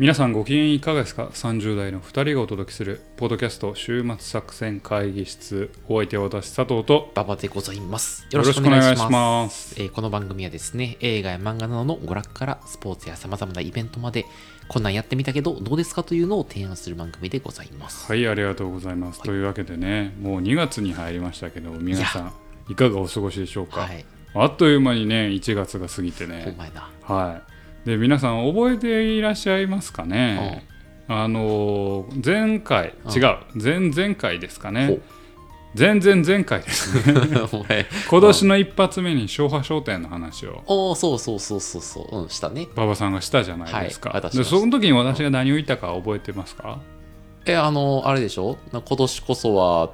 皆さんご機嫌いかがですか ?30 代の2人がお届けするポッドキャスト週末作戦会議室お相手は私佐藤と馬場でございます。よろしくお願いしますえーこの番組はですね、映画や漫画などの娯楽からスポーツや様々なイベントまで、こんなんやってみたけど、どうですか？というのを提案する番組でございます。はいありがとうございます、というわけでねもう2月に入りましたけど皆さんいかがお過ごしでしょうか、はい。あっという間にね1月が過ぎておね。はいで皆さん覚えていらっしゃいますかね、あのー前回うん。違う。前々回ですかほねう。前々前回ですね。今年の一発目に昭和商店の話を。おーそうそうそうそうそう。うん、したね。馬場さんがしたじゃないですか、はい。でその時に私が何を言ったか覚えてますか、え、あの、あれでしょ？な今年こそは、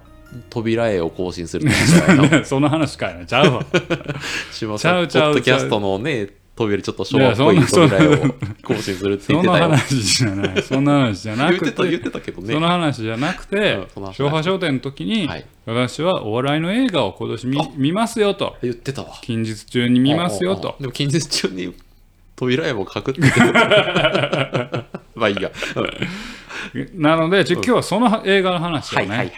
扉絵を更新する その話かいな。ちゃうわ。しまちゃうちゃう。ポッドキャストのね、扉ちょっと昭和っぽいそんな扉絵を更新するって言ってたよ。話じゃない。そんな話じゃなく言ってた、言っててたけどね。その話じゃなくて昭和商店の時に、はい。私はお笑いの映画を今年見あ。見ますよと。言ってたわ。近日中に見ますよと。でも近日中に扉絵も書くって まあいいや。うん。なので今日はその映画の話をね。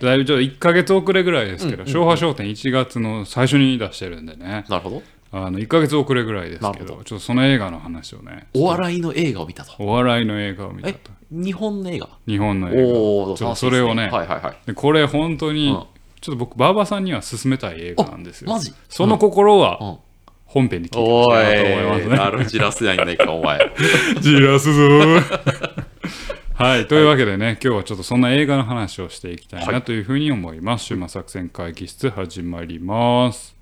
だいぶちょっと1か月遅れぐらいですけど、昭和商店1月の最初に出してるんでね。なるほど。あの1か月遅れぐらいですけどどちょっとその映画の話をねお笑いの映画を見たと。お笑いの映画を見たえ？と、日本の映画？日本の映おお、ちょっとそれをね楽しいですはいはいはい。画でこれ本当に、うんちょっと僕馬場さんには勧めたい映画なんですよマジ？その心はうん。本編で聞いてほおしいなと思いますい、ねなるじらすやんないか、お前。じらすぞー はいというわけでね、今日はちょっとそんな映画の話をしていきたいはなというふうに思います。週末作戦会議室始まります。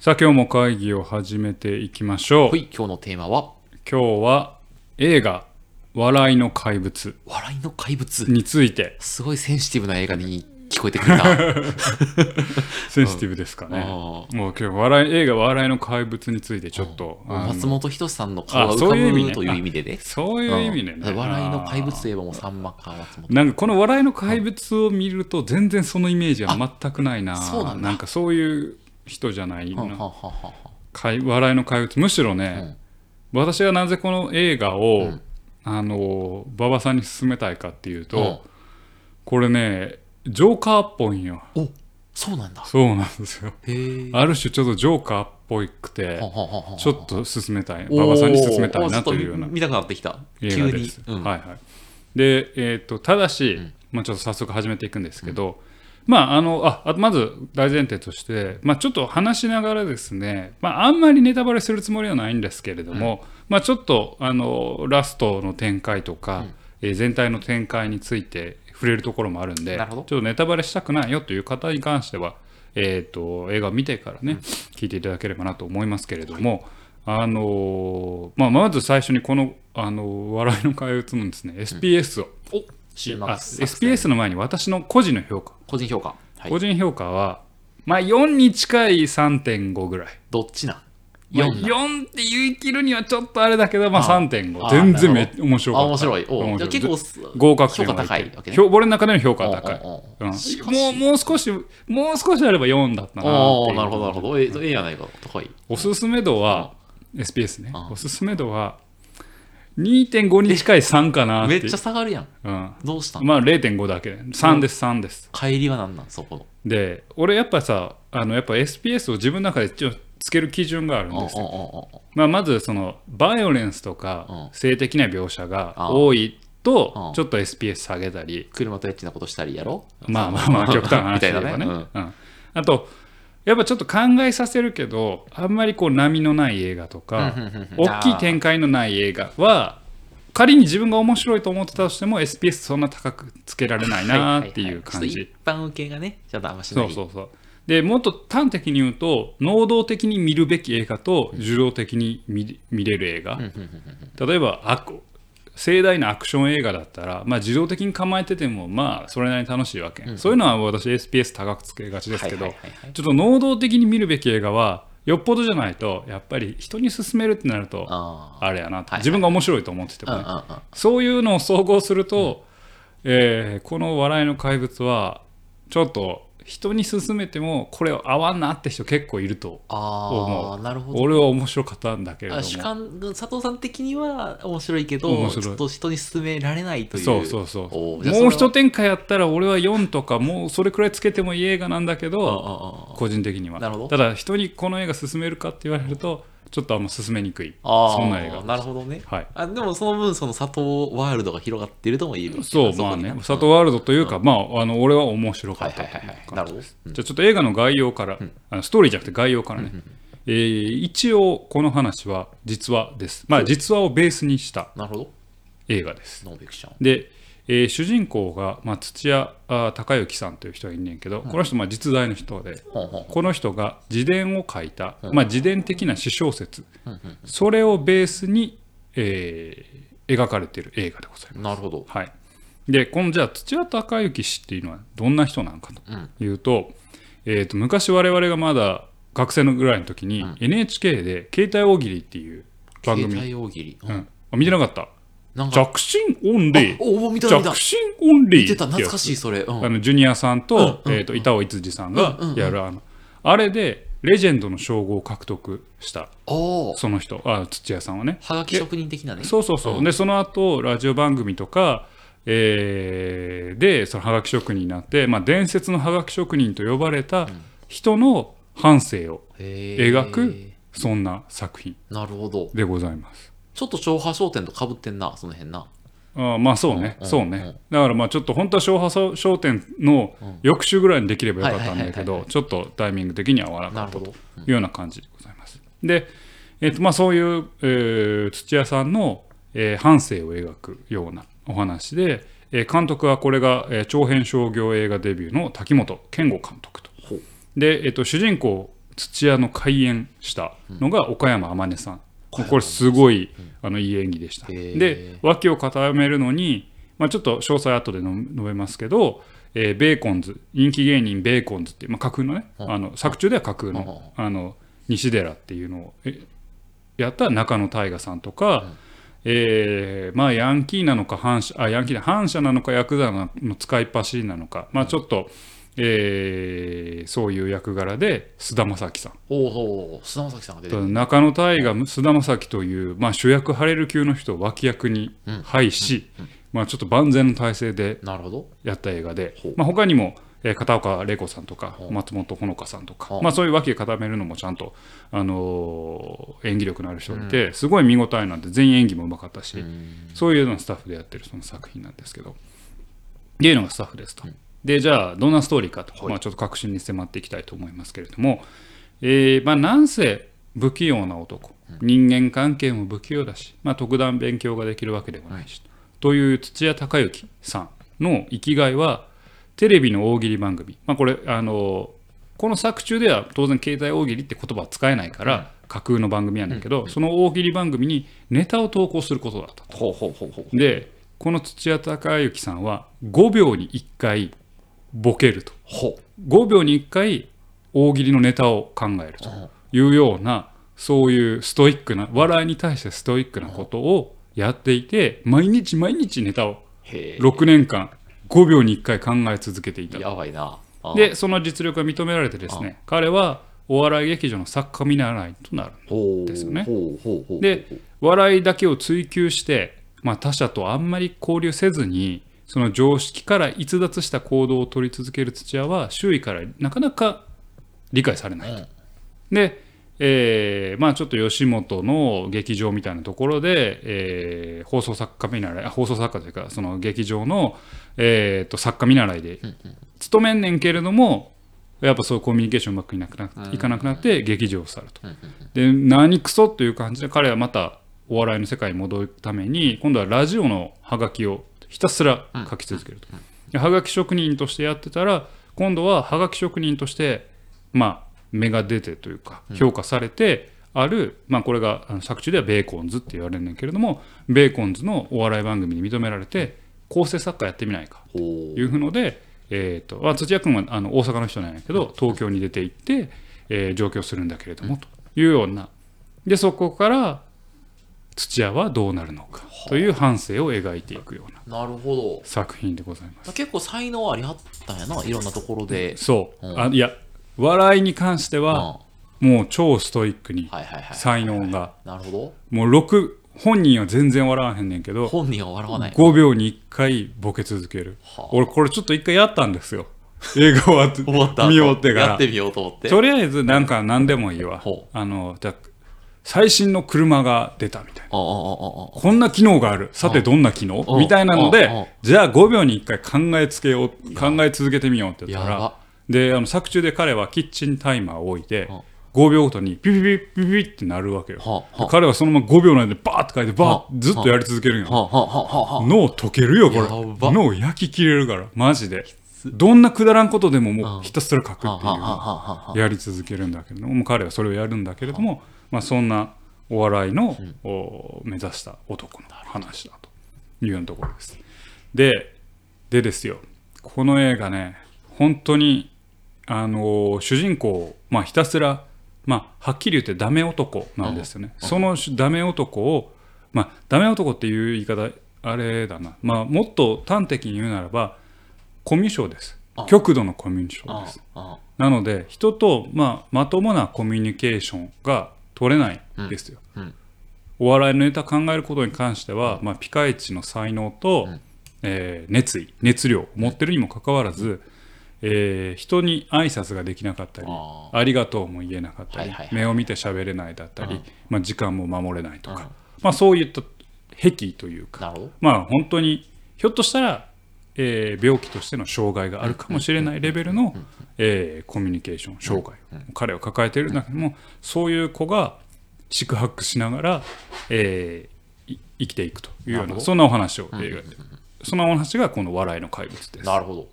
さあ今日も会議を始めていきましょう。はい、今日のテーマは、今日は映画「笑いの怪物笑いの怪」物。についてすごいセンシティブな映画に聞こえてくるな。センシティブですかね。あもう今日笑い映画「笑いの怪物」についてちょっと、あの松本人志さんの顔があ浮かそういう意味という意味でね。そういう意味でね。うん笑いの怪物といえばもうさんまか松本。なんかこの笑いの怪物を見ると全然そのイメージは全くないな。そうなんだかそういう人じゃないな。はん笑いの怪物。むしろね、私がなぜこの映画を、うんあの馬場さんに勧めたいかっていうと、うんこれねジョーカーっぽいんよ。おそうなんだ。そうなんですよ。ある種ちょっとジョーカーっぽくて、ちょっと勧めたい。馬場さんに勧めたいなというような見たくなってきた。映画です。。うんはいはい。で、えっ、と、ただし、んまあちょっと早速始めていくんですけど、まあ、あの、あ、あまず大前提として、まあちょっと話しながらですね、まああんまりネタバレするつもりはないんですけれども、まあちょっと、あの、ラストの展開とか、えー全体の展開について触れるところもあるんで、ちょっとネタバレしたくないよという方に関しては、えっ、と、映画を見てからね、聞いていただければなと思いますけれども、あのーまあ、まず最初にこの、あのー笑いの怪物のですね、SPS を、お週末あ作戦 SPS の前に私の個人の評価、個人評価。はい個。人評価は、まあ、4に近い3.5ぐらい。どっちなん？まあ、4な4って言い切るにはちょっとあれだけど、まあ、あ3.5。あ全然め面白かった。あ、面白い。お面白い結構す合格点評価は高い俺の中での評価は高い。もうもう少し、もう少しあれば4だったなっていうおおなるほど、なるほど。ええええやないか。高い。おすすめ度は、SPS ね、うんおすすめ度は2.5に近い3かなめっちゃ下がるやん。うん、どうした？んまあ0.5だけ。で3です3です。帰りは何なん？そこの。で俺やっぱさあのやっぱ SPS を自分の中で一応つける基準があるんですよ、まあ、まずそのバイオレンスとかうん。性的な描写があ多いうん。とちょっと SPS 下げたり。車とエッチなことしたりやろ？まあまあまあ極端な話 みたいなね。うん。あとやっぱちょっと考えさせるけどあんまりこう波のない映画とか大きい展開のない映画は仮に自分が面白いと思ってたとしても SPS そんな高くつけられないなっていう感じ。はははちょっと一般受けがね、ちょっとあんましない。そうそうそう。でもっと端的に言うと能動的に見るべき映画と受動的に見見れる映画。例えばアク盛大なアクション映画だったら、まあ、自動的に構えててもまあそれなりに楽しいわけ、そういうのは私 SPS 高くつけがちですけど、ちょっと能動的に見るべき映画はよっぽどじゃないとやっぱり人に勧めるってなるとああれやなと、自分が面白いと思っててもね、そういうのを総合すると、えーこの「笑いの怪物」はちょっと人に勧めてもこれ合わんなって人結構いるとあ思あなるほど。俺は面白かったんだけれども。あ主観佐藤さん的には面白いけど面白い。ちょっと人に勧められないという。そうそうそうもう一展開やったら俺は4とかもうそれくらいつけてもいい映画なんだけどああ個人的には。なるほど。ただ人にこの映画勧めるかって言われるとちょっとあんま勧めにくい。ああそんな映画。なるほどね。はい。あでもその分その佐藤ワールドが広がっているとも言える。そうまあね。佐藤ワールドというか、まああの俺は面白かったというはいはいはい。はい感じ。ですなるほど。うん。じゃあちょっと映画の概要から、あのストーリーじゃなくて概要からね、えー一応この話は実話です。まあ実話をベースにした映画です。ノンフィクション。で、えー主人公が、まあ、土屋あ孝之さんという人がいんねんけど、この人まあ実在の人でこの人が自伝を書いた、まあ、自伝的な詩小説、それをベースに、えー描かれている映画でございます。なるほど。はい、でこのじゃあ土屋孝之氏っていうのはどんな人なのかというと,、えー、と昔我々がまだ学生のぐらいの時に、NHK で「携帯大喜利」っていう番携組、帯大喜利。うん。あ見てなかった？なんか。着信オンリー。着信オンリー見てたってやつ懐かしいそれ。うん。あのジュニアさんと,、えー、と板尾逸司さんがやるあのあれでレジェンドの称号を獲得した。その人。あ土屋さんはね。はがき職人的なね。そうそうそう、でその後ラジオ番組とか、えーでそのハガキ職人になって、まあ、伝説のハガキ職人と呼ばれた人の半生を描くそんな作品なるほど。でございます。ちょっと昭和商店とかぶってんなその辺な。あまあそうね、うん。そうね、だからまあちょっと本当は昭和商店の翌週ぐらいにできればよかったんだけどちょっとタイミング的には合わなかったというような感じでございます。で、えっとまあ、そういう、えー土屋さんの、えー半生を描くようなお話で、えー監督はこれが、えー長編商業映画デビューの滝本健吾監督と。で、えっと主人公土屋の開演したのが岡山天音さん。これすごい、あのいい演技でした。で脇を固めるのに、まあ、ちょっと詳細後での述べますけど、えーベーコンズ人気芸人ベーコンズっていう、まあ、架空のね、あの作中では架空の,、あの西寺っていうのをえやった中野大河さんとか、えーまあヤンキーなのか反社あヤンキーな反社なのかヤクザの使いっ走りなのか、まあ、ちょっと、えーそういう役柄で菅田将暉さん。おお菅田将暉さんが出てる。中野大河菅田将暉という、まあ、主役張れる級の人を脇役に配し、まあ、ちょっと万全の体制でやった映画でまあ、他にも、えー片岡玲子さんとか松本穂香さんとか、まあ、そういう脇を固めるのもちゃんと、あのー演技力のある人がいて、すごい見応えなんで全員演技もうまかったし、そういうようなスタッフでやってるその作品なんですけどっていうのがスタッフですと。でじゃあどんなストーリーかと、まあ、ちょっと確信に迫っていきたいと思いますけれども、えーまあ、なんせ不器用な男。人間関係も不器用だし、まあ、特段勉強ができるわけでもないし、という土屋孝之さんの生きがいはテレビの大喜利番組、まあ、これあのこの作中では当然携帯大喜利って言葉は使えないから架空の番組やねんけど、その大喜利番組にネタを投稿することだったと。ほうほうほうほうでこの土屋孝之さんは5秒に1回ボケると。ほ5秒に1回大喜利のネタを考えるというようなそういうストイックな笑いに対してストイックなことをやっていて毎日毎日ネタをへえ。6年間5秒に1回考え続けていたやばいな。あでその実力が認められてですね彼はお笑い劇場の作家見習いとなるほうですよね。で笑いだけを追求して、まあ、他者とあんまり交流せずにその常識から逸脱した行動を取り続ける土屋は周囲からなかなか理解されないと。で、えーまあ、ちょっと吉本の劇場みたいなところで、えー放送作家見習いあ放送作家というかその劇場の、えーと作家見習いで勤めんねんけれどもやっぱそういうコミュニケーションうまくいなくなっいかなくなって劇場を去ると。で何クソという感じで彼はまたお笑いの世界に戻るために今度はラジオのハガキをひたすら書き続けると。でハガキ職人としてやってたら今度はハガキ職人としてまあ芽が出てというか評価されてある、まあこれが作中ではベーコンズって言われるんだけれどもベーコンズのお笑い番組に認められて構成作家やってみないか。ほう。いうので、えーとまあ、土屋君はあの大阪の人なんやけど東京に出て行って、えー上京するんだけれどもというような。でそこから土屋はどうなるのかという反省を描いていくような作品でございますど。結構才能ありはったんやな、いろんなところで。そう、うんあいや笑いに関してうん。ははもう超ストイックに。才能がなるほもう6本人は全然笑わへんねんけど。ど本人は笑わない。5秒に1回ボケ続けるはあ俺これちょっと1回やったんですよ 映画終わって終わった後見終わってからやってみようと思って。とりあえずなんか何でもいいわほあのじゃあ最新の車が出たみたいな。こんな機能がある。さてどんな機能？うんみたいなのでじゃあ5秒に1回考えつけよう考え続けてみようって言ったらであの作中で彼はキッチンタイマーを置いてうん5秒ごとにピピピピピピってなるわけよ。彼はそのまま5秒内でバーって書いてバはあ。ーずっとやり続けるんよ脳溶けるよこれ。脳焼き切れるからマジで。どんなくだらんことでももうひたすら書くっていうやり続けるんだけれども彼はそれをやるんだけれども、まあ、そんなお笑いの、お目指した男の話だというようなところです。ででですよ。この映画ね本当にあの主人公、まあ、ひたすら、まあ、はっきり言ってダメ男なんですよね。そのダメ男を、まあ、ダメ男っていう言い方あれだな、まあ、もっと端的に言うならばコミュ障です。あ。極度のコミュ障あです。あ。なので人と、まあ、まともなコミュニケーションが取れないん。ですよ。うん。お笑いのネタ考えることに関しては、まあ、ピカイチの才能と、うん。えー熱意熱量を持ってるにもかかわらず、えー人に挨拶ができなかったりあありがとうも言えなかったり、はいはいはい目を見て喋れないだったり、うん。まあ、時間も守れないとか、うん。まあ、そういった癖というかまあ本当にひょっとしたら、えー病気としての障害があるかもしれないレベルの、えーコミュニケーション障害を彼は抱えているんだけどもそういう子が四苦八苦しながら、えー生きていくというようなそんなお話を映画でそのお話がこの「笑いの怪物」です。なるほど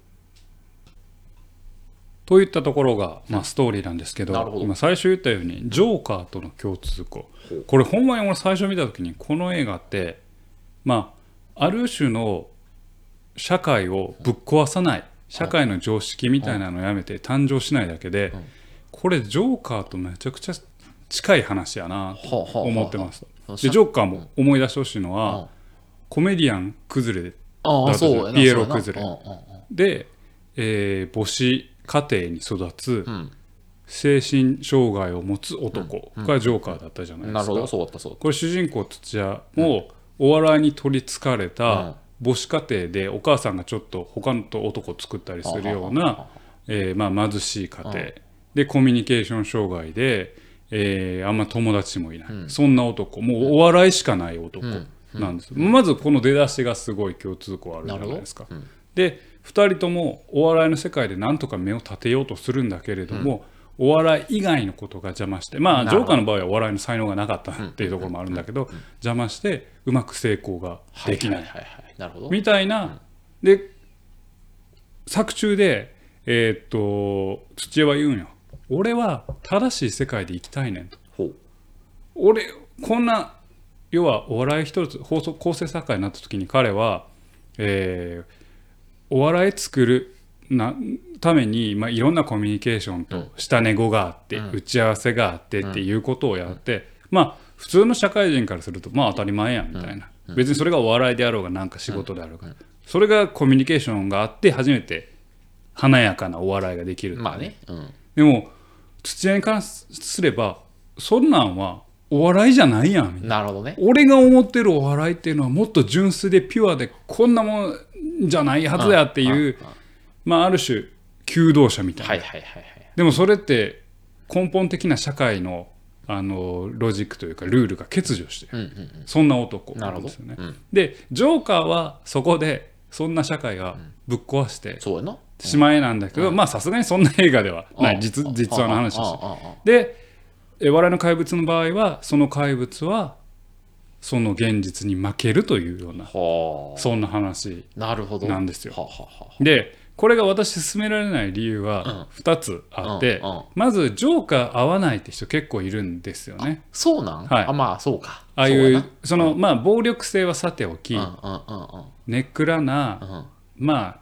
といったところが、まあ、ストーリーなんですけど今最初言ったようにジョーカーとの共通項これほんまに俺最初見た時にこの映画ってまあある種の社会をぶっ壊さない社会の常識みたいなのをやめて誕生しないだけでん。これジョーカーとめちゃくちゃ近い話やなと思ってます。はあでジョーカーも思い出してほしいのうん。はコメディアン崩れああだとそうやな。ピエロ崩れ。で、えー母子家庭に育つ精神障害を持つ男。がジョーカーだったじゃないですか。これ主人公土屋もお笑いに取りつかれうん。た母子家庭でお母さんがちょっと他のと男を作ったりするような、えーまあ、貧しい家庭。でコミュニケーション障害で、えーあんま友達もいない、そんな男。もうお笑いしかない男なんです、まずこの出だしがすごい共通項あるじゃないですか。で2人ともお笑いの世界でなんとか目を立てようとするんだけれども、お笑い以外のことが邪魔してまあジョーカーの場合はお笑いの才能がなかったっていうところもあるんだけど、邪魔してうまく成功がたできない。みたいな、で作中でえーっと土屋は言うんよ。俺は正しい世界で生きたいねんと。俺こんな要はお笑い一つ放送構成作家になった時に彼は、えーお笑い作るなために、まあ、いろんなコミュニケーションと下寝語があって、打ち合わせがあってっていうことをやって、まあ普通の社会人からするとまあ当たり前やんみたいな、別にそれがお笑いであろうがなんか仕事であろうが、それがコミュニケーションがあって初めて華やかなお笑いができるまあね。うん。でも土屋に関すればそんなんはお笑いじゃないやんみたいな。なるほどね。俺が思ってるお笑いっていうのはもっと純粋でピュアでこんなもんじゃないはずやっていうまあある種求道者みたいな、はいはいはいはい。でもそれって根本的な社会のあのロジックというかルールが欠如してる、うんうんうん。そんな男なんですよね。うん。でジョーカーはそこでそんな社会がぶっ壊してそうしまえなんだけど、まあさすがにそんな映画ではない。うん。実実話の話だし。ああああああ。でえ笑いの怪物の場合はその怪物はその現実に負けるというようなはそんな話あなるほど。なんですよ。はあはあはでこれが私勧められない理由は2つあって、うんうん。まずジョーカー合わないって人結構いるんですよね。そうなん？はい。あまあそうか。ああいそうそのまあ暴力性はさておき、なうんうんうんうん。ネックラな、うん。まあ、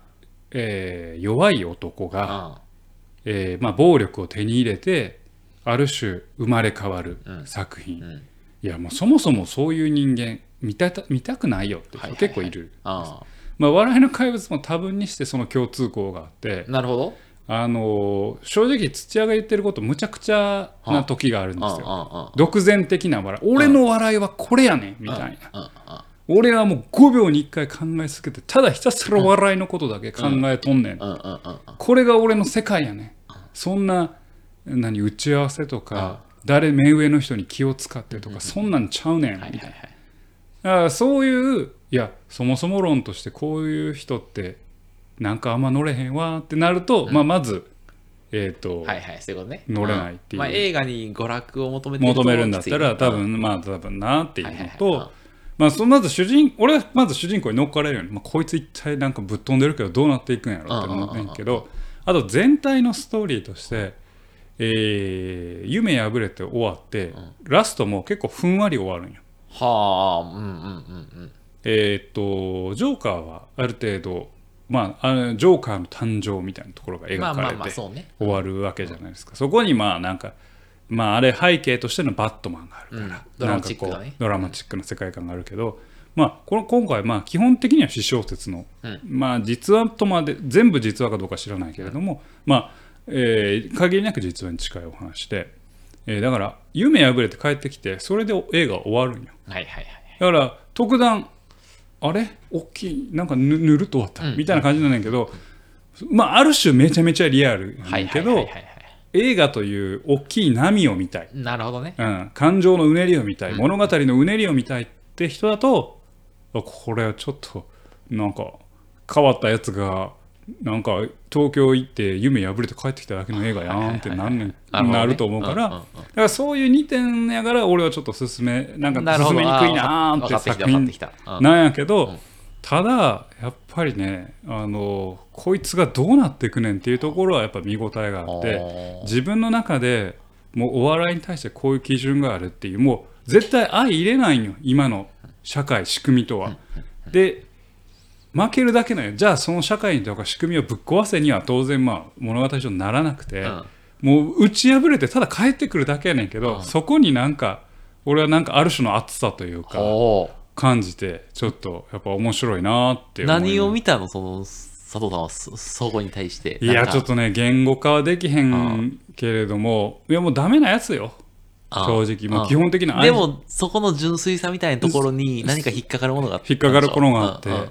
えー弱い男が、あえーまあ、暴力を手に入れてある種生まれ変わるうん。作品、うん。いやもうそもそもそういう人間見たた見たくないよって人結構いる、あまあ、笑いの怪物も多分にしてその共通項があってあなるほど。あの正直土屋が言ってることむちゃくちゃな時があるんですよ。あ独善的な笑い。俺の笑いはこれやねんみたいな。俺はもう5秒に1回考え続けてただひたすら笑いのことだけ考えとんねん。これが俺の世界やねん。そんな何打ち合わせとか誰目上の人に気を使ってとかそんなんちゃうねんみたいな。そういういやそもそも論としてこういう人ってなんかあんま乗れへんわってなると、まあ、まずえっ、と、はいはいそういうことね。乗れないっていう。まあ、映画に娯楽を求めて求めるんだったら多分まあ多分なっていうのはいはいはい。とまあそまず主人俺はまず主人公に乗っかれるように、まあ、こいつ一体なんかぶっ飛んでるけどどうなっていくんやろって思うねんけどあと全体のストーリーとして、えー夢破れて終わって、ラストも結構ふんわり終わるんよ。はあうんうんうんうんえーっとジョーカーはある程度まああのジョーカーの誕生みたいなところが描かれて終わるわけじゃないですか。そこにまあなんかまああれ背景としてのバットマンがあるから、うん。ドラマチックなね。なんかこうドラマチックな世界観があるけど、まあこの今回まあ基本的には私小説の、うん。まあ実話とまで全部実話かどうか知らないけれども、まあ、えー限りなく実話に近いお話で、えーだから夢破れて帰ってきてそれで映画終わるんよ。はいはいはい。だから特段あれ？大きい。なんかぬぬるっと終わった、うん。みたいな感じなんだけど、まあある種めちゃめちゃリアルなんはいだけど映画という大きい波を見たい、なるほどね。うん、感情のうねりを見たい、うん。物語のうねりを見たいって人だとあこれはちょっとなんか変わったやつがなんか東京行って夢破れて帰ってきただけの映画やんってなんなると思うから、だからそういう2点やから俺はちょっと進めなんか進めにくいなーって作品なんやけど、うん。ただやっぱりねあのこいつがどうなっていくねんっていうところはやっぱ見応えがあって自分の中でもうお笑いに対してこういう基準があるっていうもう絶対相入れないんよ今の社会仕組みとは。で負けるだけのよ。じゃあその社会とか仕組みをぶっ壊せには当然まあ物語上にならなくて、うん。もう打ち破れてただ帰ってくるだけやねんけど、うん。そこになんか俺はなんかある種の熱さというか感じてちょっとやっぱ面白いなって何を見たのその佐藤さんはそそこに対して。いやちょっとね言語化はできへんけれどもいやもうダメなやつよ。あ正直。もう基本的なでもそこの純粋さみたいなところに何か引っかかるものがあった引っかかるものがあって。うん。うん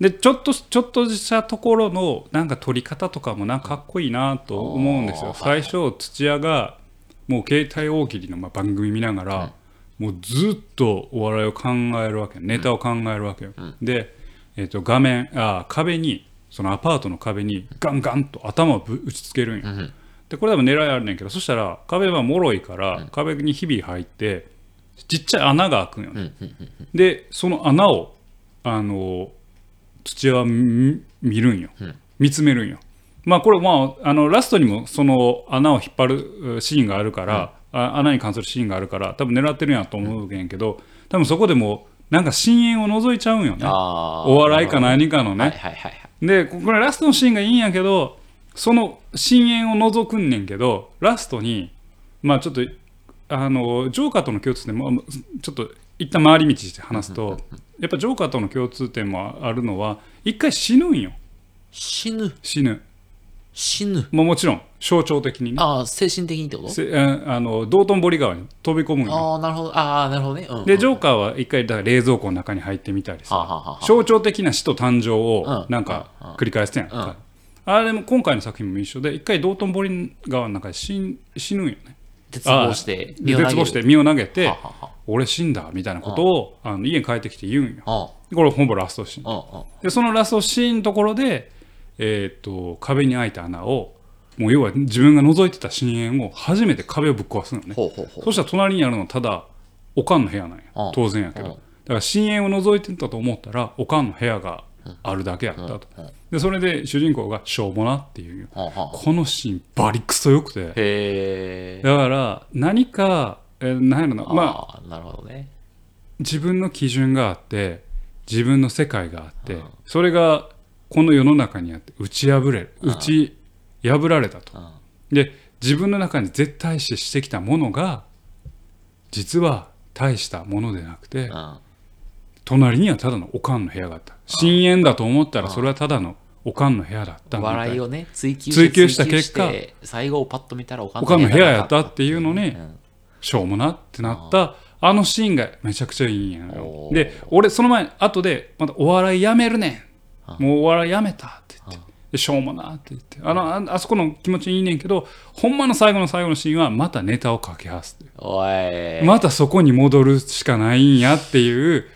でちょっとちょっとしたところのなんか撮り方とかもなんかかっこいいなと思うんですよ。最初土屋がもう携帯大喜利のまあ番組見ながら、もうずっとお笑いを考えるわけネタを考えるわけよ、で、えー、と画面あー壁にそのアパートの壁にガンガンと頭をぶ打ちつけるんよ、うんでこれ多分狙いあるねんけどそしたら壁は脆いから、壁にひび入ってちっちゃい穴が開くんよね、うんうんでその穴をあの土屋は見見るんよ、うん。見つめるんよ。まあこれまああのラストにもその穴を引っ張るうシーンがあるから、あ穴に関するシーンがあるから多分狙ってるんやと思うけんけど多分そこでもなんか深淵を覗いちゃうんよね。お笑いか何かのね、はいはいはいはい。でこれラストのシーンがいいんやけどその深淵を覗くんねんけどラストにまあちょっとあのジョーカーとの共通点もちょっと一旦回り道して話すとやっぱジョーカーとの共通点もあるのは一回死ぬんよ。死ぬ。死ぬ。死ぬ。もうもちろん象徴的にね。ああ精神的にってこと？せああの道頓堀川に飛び込むんよ。ああなるほど。ああなるほどね、うん。うん、でジョーカーは一回だから冷蔵庫の中に入ってみたりさはあはあはあ象徴的な死と誕生をうん。なんかうん。繰り返してんやんうん。かあれも今回の作品も一緒で一回道頓堀川の中で死ん死ぬんよね絶望してあ絶望して身を投げて俺死んだみたいなことをあの家に帰ってきて言うんよ。あこれほぼラストシーン。でそのラストシーンのところでえーっと壁に開いた穴をもう要は自分が覗いてた深淵を初めて壁をぶっ壊すのね。そしたら隣にあるのはただおかんの部屋なんや。うん当然やけど。うんだから深淵を覗いてたと思ったらおかんの部屋があるだけやったと。でそれで主人公がしょうもなっていう。このシーンバリクソよくて。だから何かえー何やろな。まあなるほどね。自分の基準があって自分の世界があってうん。それがこの世の中にあって打ち破れる。打ち破られたと。うん。で自分の中に絶対視してきたものが実は大したものでなくて、うん隣にはただのおかんの部屋があった。深淵だと思ったらそれはただのおかんの部屋だった笑いをね追求追求した結果最後をパッと見たらおかんの部屋やなったっていうのにうん。しょうもなってなったあのシーンがめちゃくちゃいいんやで俺その前後でまたお笑いやめるねん。もうお笑いやめたって言って。でしょうもなって言って。あのああそこの気持ちいいねんけどほんまの最後の最後のシーンはまたネタをかけはすまたそこに戻るしかないんやっていう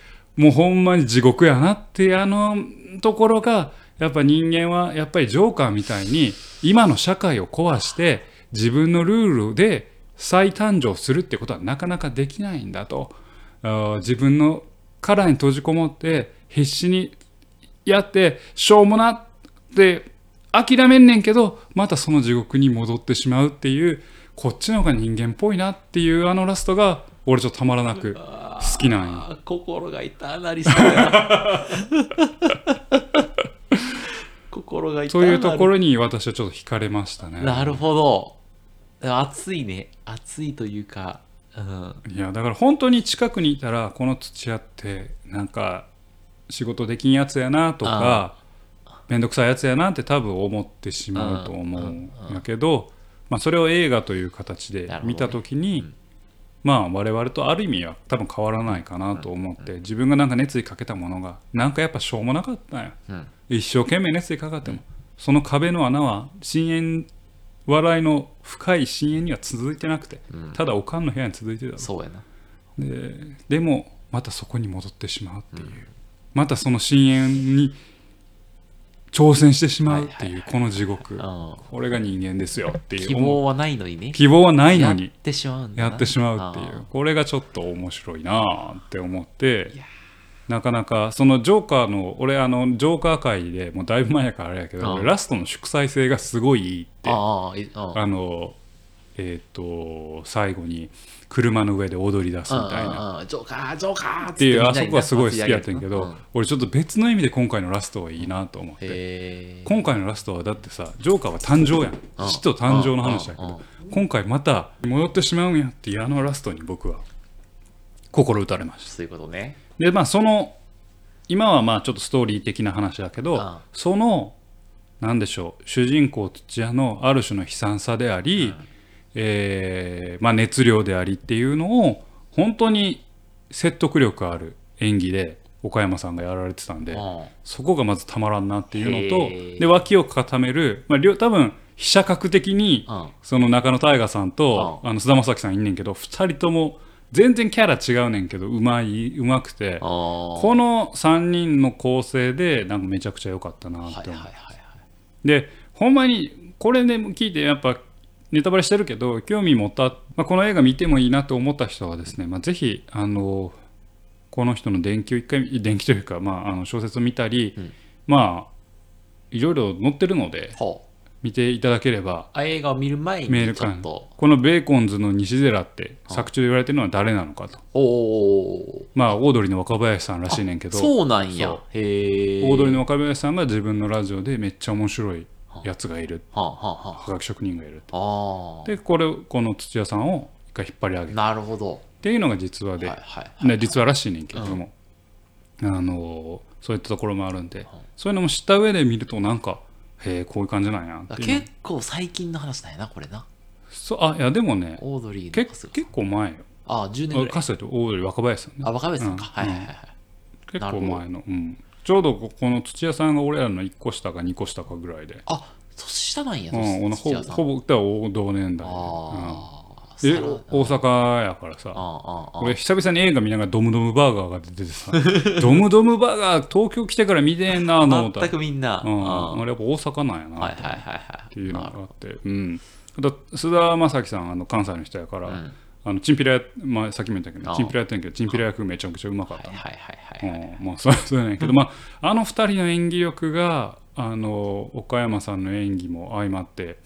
もうほんまに地獄やなってあのところがやっぱ人間はやっぱりジョーカーみたいに今の社会を壊して自分のルールで再誕生するってことはなかなかできないんだと。自分の殻に閉じこもって必死にやってしょうもなって諦めんねんけどまたその地獄に戻ってしまうっていうこっちの方が人間っぽいなっていうあのラストが俺ちょっとたまらなく。好きなんよあー心が痛なりそうや 心が痛そういうところろに私はちょっと惹かれましたね。なるほど。熱いね。熱いというかうん。いやだから本当に近くにいたらこの土屋ってなんか仕事できんやつやなとか面倒くさいやつやなって多分思ってしまうと思うんやけど、まあ、それを映画という形で見た時に、まあ我々とある意味は多分変わらないかなと思って、自分がなんか熱意かけたものがなんかやっぱしょうもなかったんやうん。一生懸命熱意かかっても、その壁の穴は深淵笑いの深い深淵には続いてなくて、うん。ただおかんの部屋に続いてたそうやな。ででもまたそこに戻ってしまうっていう、またその深淵に挑戦してしまうっていうこの地獄、うん。これが人間ですよっていう。希望はないのにね。希望はないのやっにてしまうやってしまうっていう。これがちょっと面白いなって思ってなかなかそのジョーカーの俺あのジョーカー界でもうだいぶ前やからあれやけど、うん。ラストの祝祭性がすごいいいって。あのえっ、と最後に車の上で踊り出すみたいな。うんうんジョーカージョーカーっっていうあそこはすごい好きやったんやけど、うん。俺ちょっと別の意味で今回のラストはいいなと思って。今回のラストはだってさジョーカーは誕生やん。死と誕生の話だけうん。うん。ど今回また戻ってしまうんやっていうあのラストに僕は心打たれました。そういうことね。でまあその今はまあちょっとストーリー的な話だけどそのなんでしょう主人公土屋のある種の悲惨さであり、えーまあ、熱量でありっていうのを本当に説得力ある演技で岡山さんがやられてたんでうんそこがまずたまらんなっていうのとで脇を固める、まあ、両多分被写格的にうんその中野大河さんとあの菅田将暉さんいんねんけど2人とも全然キャラ違うねんけどうまいうまくてこの3人の構成でなんかめちゃくちゃ良かったなはいって思う、はいはいはいでほんまにこれで聞いてやっぱネタバレしてるけど興味持った、まあ、この映画見てもいいなと思った人はですね、まあ、ぜひあのこの人の伝記を一回伝記というか、まあ、あの小説を見たり、うん。まあいろいろ載ってるので見ていただければあ映画を見る前にちょっと。このベーコンズの西寺って作中で言われてるのは誰なのかと。おおまあオードリーの若林さんらしいねんけど。そうなんや。そへえオードリーの若林さんが自分のラジオでめっちゃ面白いやつがいる。はあはあは科学職人がいるああ。でこれこの土屋さんを一回引っ張り上げあるっなるほど。ていうのが実話で、はいはいね実話らしいねんけども、あのそういったところもあるんで、そういうのも知った上で見るとなんかへえこういう感じなんや結構最近の話なんやなこれな。そうあいやでもねオードリー結構前よ。あ10年ぐらい。かつてとオードリー若林さんね。あ若林さんか、うん。はいはいはい。はい結構前の、うん、ちょうどここの土屋さんが俺らの1個下か2個下かぐらいで、あ年下なんや、うん、ほ土屋さん。ほぼ同年代で、うん。ああでさら大阪やからさ。ああああ俺久々に映画見ながらドムドムバーガーが出ててさ。ドムドムバーガー東京来てから見てんなと思った。全くみんな、うん、ああれやっぱ大阪なんやなはいはいはいはいっていうのがあって、うん、あと須田将暉さんあの関西の人やから、うんあのチンピラや、まあ、さっきも言ったけどチンピラやってんけどチンピラ役めちゃくちゃうまかった。はいはいはいはい。はいうん。まあそうそうやねんけど、まあ、あの二人の演技力があの岡山さんの演技も相まって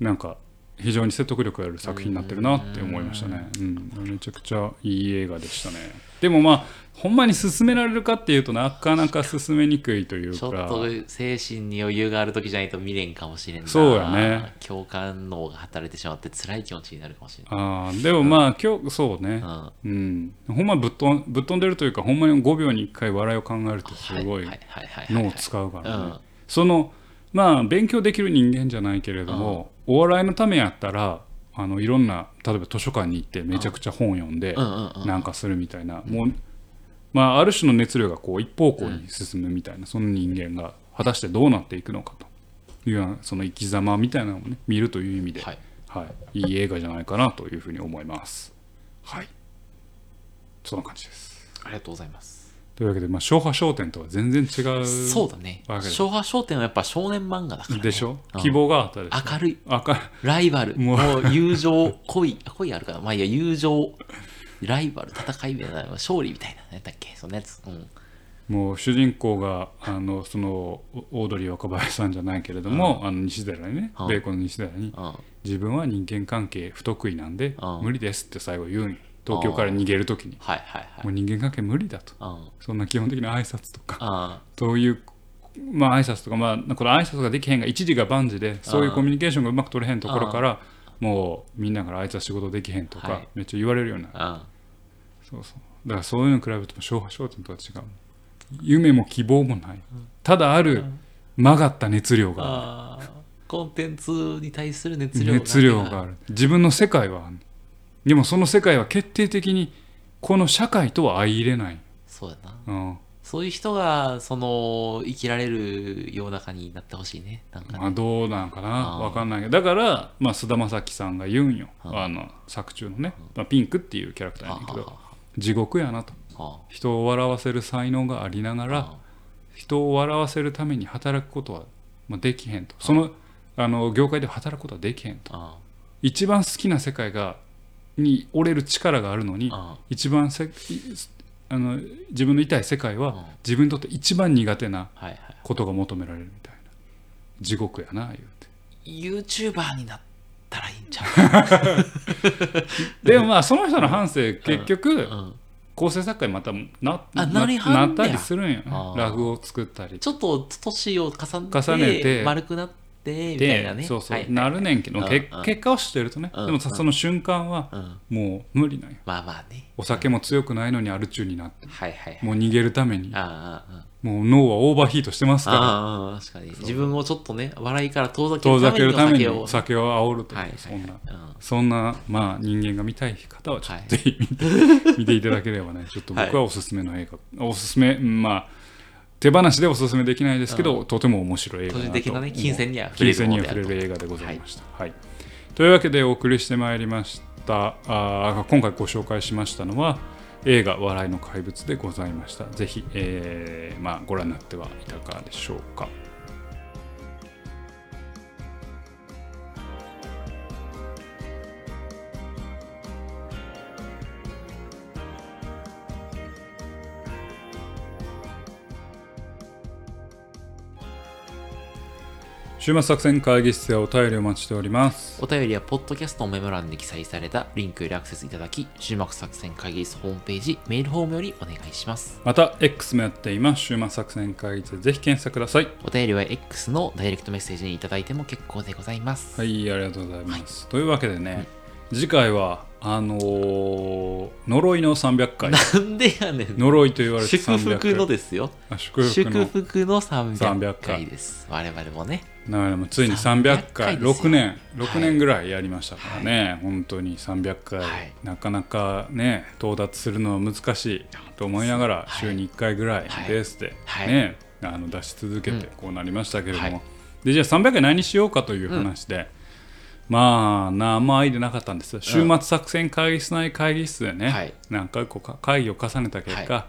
なんか非常に説得力ある作品になってるなって思いましたね、うん、めちゃくちゃいい映画でしたねでもまあほんまに進められるかっていうとなかなか進めにくいというか。ちょっと精神に余裕がある時じゃないと見れんかもしれんな。そうやね共感脳が働いてしまって辛い気持ちになるかもしれない。あーでもまあ今日そうね。うん。うん。ほんまぶっ飛んぶっ飛んでるというかほんまに5秒に1回笑いを考えるとすごい脳を使うからね、うん。そのまあ勉強できる人間じゃないけれども、お笑いのためやったらあのいろんな例えば図書館に行ってめちゃくちゃ本読んでなんかするみたいな、もうまあある種の熱量がこう一方向に進むみたいな、その人間が果たしてどうなっていくのかと。いうようなその生き様みたいなのをね見るという意味で、はい。はい、いい映画じゃないかなというふうに思います。はい。そんな感じです。ありがとうございますというわけで、まあ、昭和商店とは全然違うそうだね。昭和商店はやっぱ少年漫画だから、ね、でしょ？うん。希望があったでしょ？明るい。明るい。ライバル。もう。友情恋 恋あるから。まあいいや友情ライバル戦いみたいな勝利みたいな何だっけ？そんなやつうん。もう主人公があのそのオードリー若林さんじゃないけれども、あの西寺にね、うん。ベーコンの西寺に、うん。自分は人間関係不得意なんで、うん。無理ですって最後言うんよ東京から逃げる時に、はいはいはい。もう人間関係無理だと。うん。そんな基本的な挨拶とか。あそういうまあ挨拶とかまあこの挨拶ができへんが一時が万事でそういうコミュニケーションがうまく取れへんところからもうみんなからあいつは仕事できへんとか、はい。めっちゃ言われるようになそうそう。だからそういうのに比べても昭和商店とは違う。夢も希望もない。ただある曲がった熱量がああー。コンテンツに対する熱る量が熱量がある。自分の世界はあるでもその世界は決定的にこの社会とは相入れない、そうだな。うん。そういう人がその生きられる世の中になってほしいね。なんかね。まあ、どうなんかな？あーわかんないけど。だからまあ菅田将暉さんが言うんよ。ああの作中のね、まあ、ピンクっていうキャラクターやけど。あ地獄やなと。あ。人を笑わせる才能がありながらあ人を笑わせるために働くことはまあできへんと。そのあの業界で働くことはできへんと。あ一番好きな世界がに折れる力があるのにあ一番せあの自分のいたい世界はうん。自分にとって一番苦手なことが求められるみたいな。地獄やな言うて。YouTuber になったらいいんちゃ でもまあその人の反省結局う、うん、構成作家にまたなあななったりするんよねあ。ーラグを作ったり。ちょっと年を重ねて重ねて。丸くなってみたいなね。でそうそう、はいはいなるねんけど、うんけうん。結果を知ってるとね、うんでもさその瞬間はうん、もう無理なんよ。まあまあね。お酒も強くないのにアル中になって。はいはいはい。もう逃げるために。もう脳はオーバーヒートしてますから。ああ確かに。自分をちょっとね笑いから遠ざけるるためにおお酒を煽るという、はいはいそんな。うん。そんなまあ人間が見たい方はちょっはいとぜひ見て, 見ていただければね。ちょっと僕はおすすめの映画、おすすめうんまあ手放しでおすすめできないですけど、とても面白い映画だね金銭には触れる映画でございました。はいというわけでお送りしてまいりましたあー今回ご紹介しましたのは映画「笑いの怪物」でございました。ぜひ、えーまあ、ご覧になってはいかがでしょうか。週末作戦会議室でお便りお待ちしております。お便りはポッドキャストのメモ欄に記載されたリンクよりアクセスいただき終幕作戦会議室ホームページメールフォームよりお願いしますまた X もやっています。週末作戦会議室でぜひ検索ください。お便りは X のダイレクトメッセージにいただいても結構でございますはい、ありがとうございます。というわけでね、次回は、あのー呪いの300回。なんでやねん呪いと言われて祝300回。福のですよあ祝福祝の。福の300 300回です我々もねだからもうついに300 300回、回ですよ。6年、6年ぐらいやりましたからね、本当に300回、はい。なかなかね、到達するのは難しいと思いながら、はい。週に1回ぐらいはいベースで、はい。ね、あの出し続けてこうなりましたけれども、はい。でじゃあ300回何しようかという話で、まあ、名前でなかったんですよ。週末作戦会議室内会議室でね、はい。何回か会議を重ねた結果、は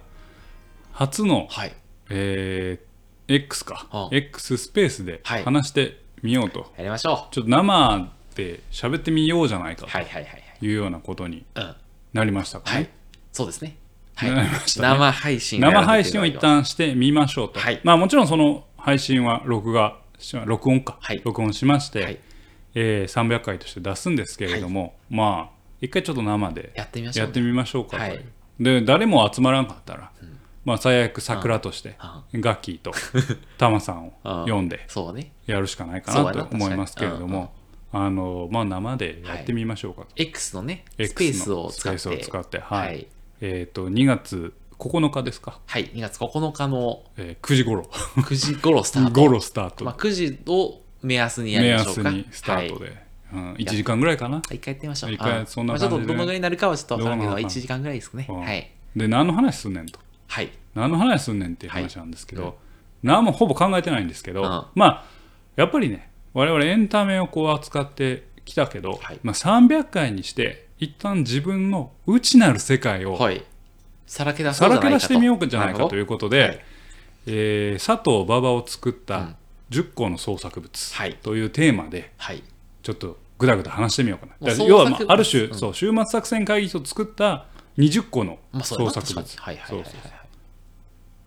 初の、はい。えー X か、うん。X スペースではい。話してみようと、やりましょちょっと生で喋ってみようじゃないかうはいはいはいはい。というようなことにうん。なりましたかね。はい。そうですね。はい。ね。生配信生配信を一旦してみましょうと。はい。まあもちろんその配信は録画し録音か、はい。録音しまして、はい。えー300回として出すんですけれども、まあ一回ちょっと生でやってみましょう、かはい。で誰も集まらんかったら、まあ最悪桜としてうんガッキーと タマさんを呼んでやるしかないかななと思いますけれども、あのまあ生でやってみましょうかと、X のねスペースを使って。スペースを使ってはい、はい、えっ、と2月9日ですか、はい、2月9日のえー9時頃。9時頃スタート。頃スタート、まあ、9時を目安にや目りましょうか。安にスタートはい。で、うん、1時間ぐらいかな？一回やってみましょう。一回あそんなまあ、ちょっ感じでとどのぐらいになるかはちょっとわからんけど、どうなのか1時間ぐらいですかね。うん。はい。で何の話すんねんとはい。何の話すんねんっていう話なんですけど、はい。何もほぼ考えてないんですけど、うん。まあやっぱりね我々エンタメをこう扱ってきたけど、はい。まあ、300回にして一旦自分の内なる世界をはい。さらけ出そさらけ出してみようじゃないかといううことで、はい。えー佐藤馬場を作っうたん。10個の創作物はい。というテーマではい。ちょっとぐだぐだ話してみようかな。要はまあある種、うん。そう終末作戦会議所作った20個の創作物。確かにはいはいはい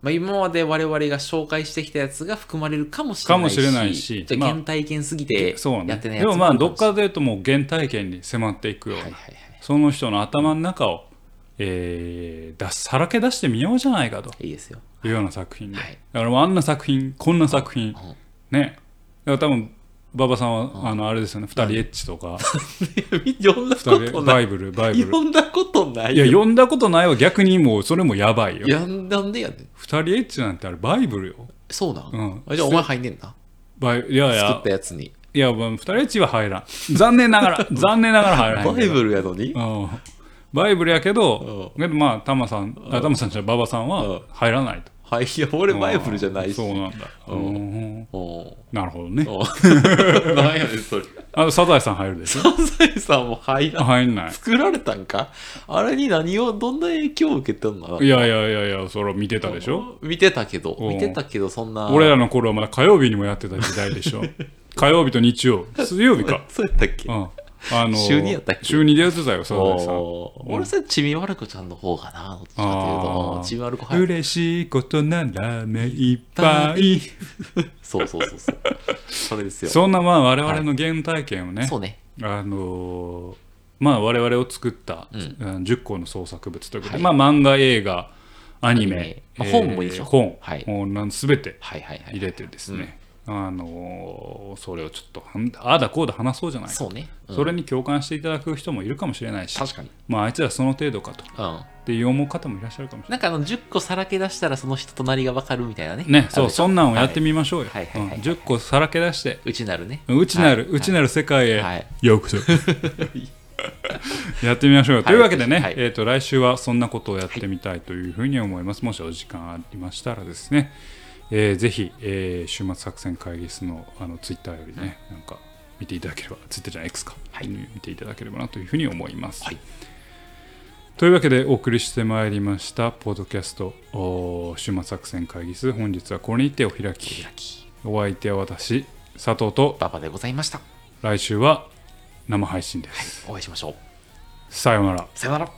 まあ、今まで我々が紹介してきたやつが含まれるかもしれないし、かもしれないし原体験すぎてそうね。やってないやつでもまあどっもかで言うともう原体験に迫っていくような、はいはいはい。その人の頭の中を、えー、出すさらけ出してみようじゃないかといいですよ。いうような作品で、はいだからあんな作品こんな作品、うんねだから多分馬場さんは、あのあれですよね2人エッチとか、読んだことない。バイブルバイブル。読んだことないいやよ。読んだことないわ逆にもうそれもやばいよ。いや、なんでやね。ん。2人エッチなんてあれバイブルよ。そうなん、うん。あじゃあお前入んねんな。バイいやい作っやたやつに。いや2人エッチは入らん。残念ながら 残念ながら入らんバイブルやのに？うん。バイブルやけど、まあタマさんあタマさんじゃ馬場さんは入らないとはい、いや、俺バイブルじゃないし。そうなんだ。うん。おなるほどね。お なんやねん、それ。あとサザエさん入るでしょ？サザエさんも入らん。入んない。作られたんか？あれに何を、どんな影響を受けてんの？いやいやいやいやそれ見てたでしょ？見てたけど、うん。見てたけど、そんな。俺らの頃はまだ火曜日にもやってた時代でしょ。火曜日と日曜。水曜日か。そうやったっけ、うんあの週二やったっけ？週2でやってたよサザエさ俺それちびまる子ちゃんの方かなどっちかというとちびまる子嬉しいことなら目いっぱい。そうそうそうそう。それですよ。そんなまあ我々の原体験をね、そうね。あのーまあ我々を作った、うん。うん10個の創作物ということで、はい。まあ漫画映画アニメアニメ。まあ本もいいでしょ本、はい。もうなん全てはいはいはい入れてですね、あのーそれをちょっとああだこうだ話そうじゃないかそうね、うん。それに共感していただく人もいるかもしれないし確かに。まああいつらその程度かと。っうん。ていう思う方もいらっしゃるかもしれない。なんかあの10個さらけ出したらその人となりが分かるみたいなね。ね、そうそんなんをやってみましょうよ、はい。はいうん10個さらけ出して。うちなるね。内なる、はい。内なる世界へはい。ようこそ、やってみましょうよ、というわけでね、はい。えー、と来週はそんなことをやってみたいというふうに思います、もしお時間ありましたらですね、えーぜひ、えー週末作戦会議室のあのツイッターよりね、なんか見ていただければツイッターじゃない X か、はい。見ていただければなというふうに思います、はい。というわけでお送りしてまいりましたポッドキャスト週末作戦会議室。本日はこれにてお開き。開き。お相手は私佐藤とババでございました。来週は生配信です、お会いしましょう。さようなら。さよなら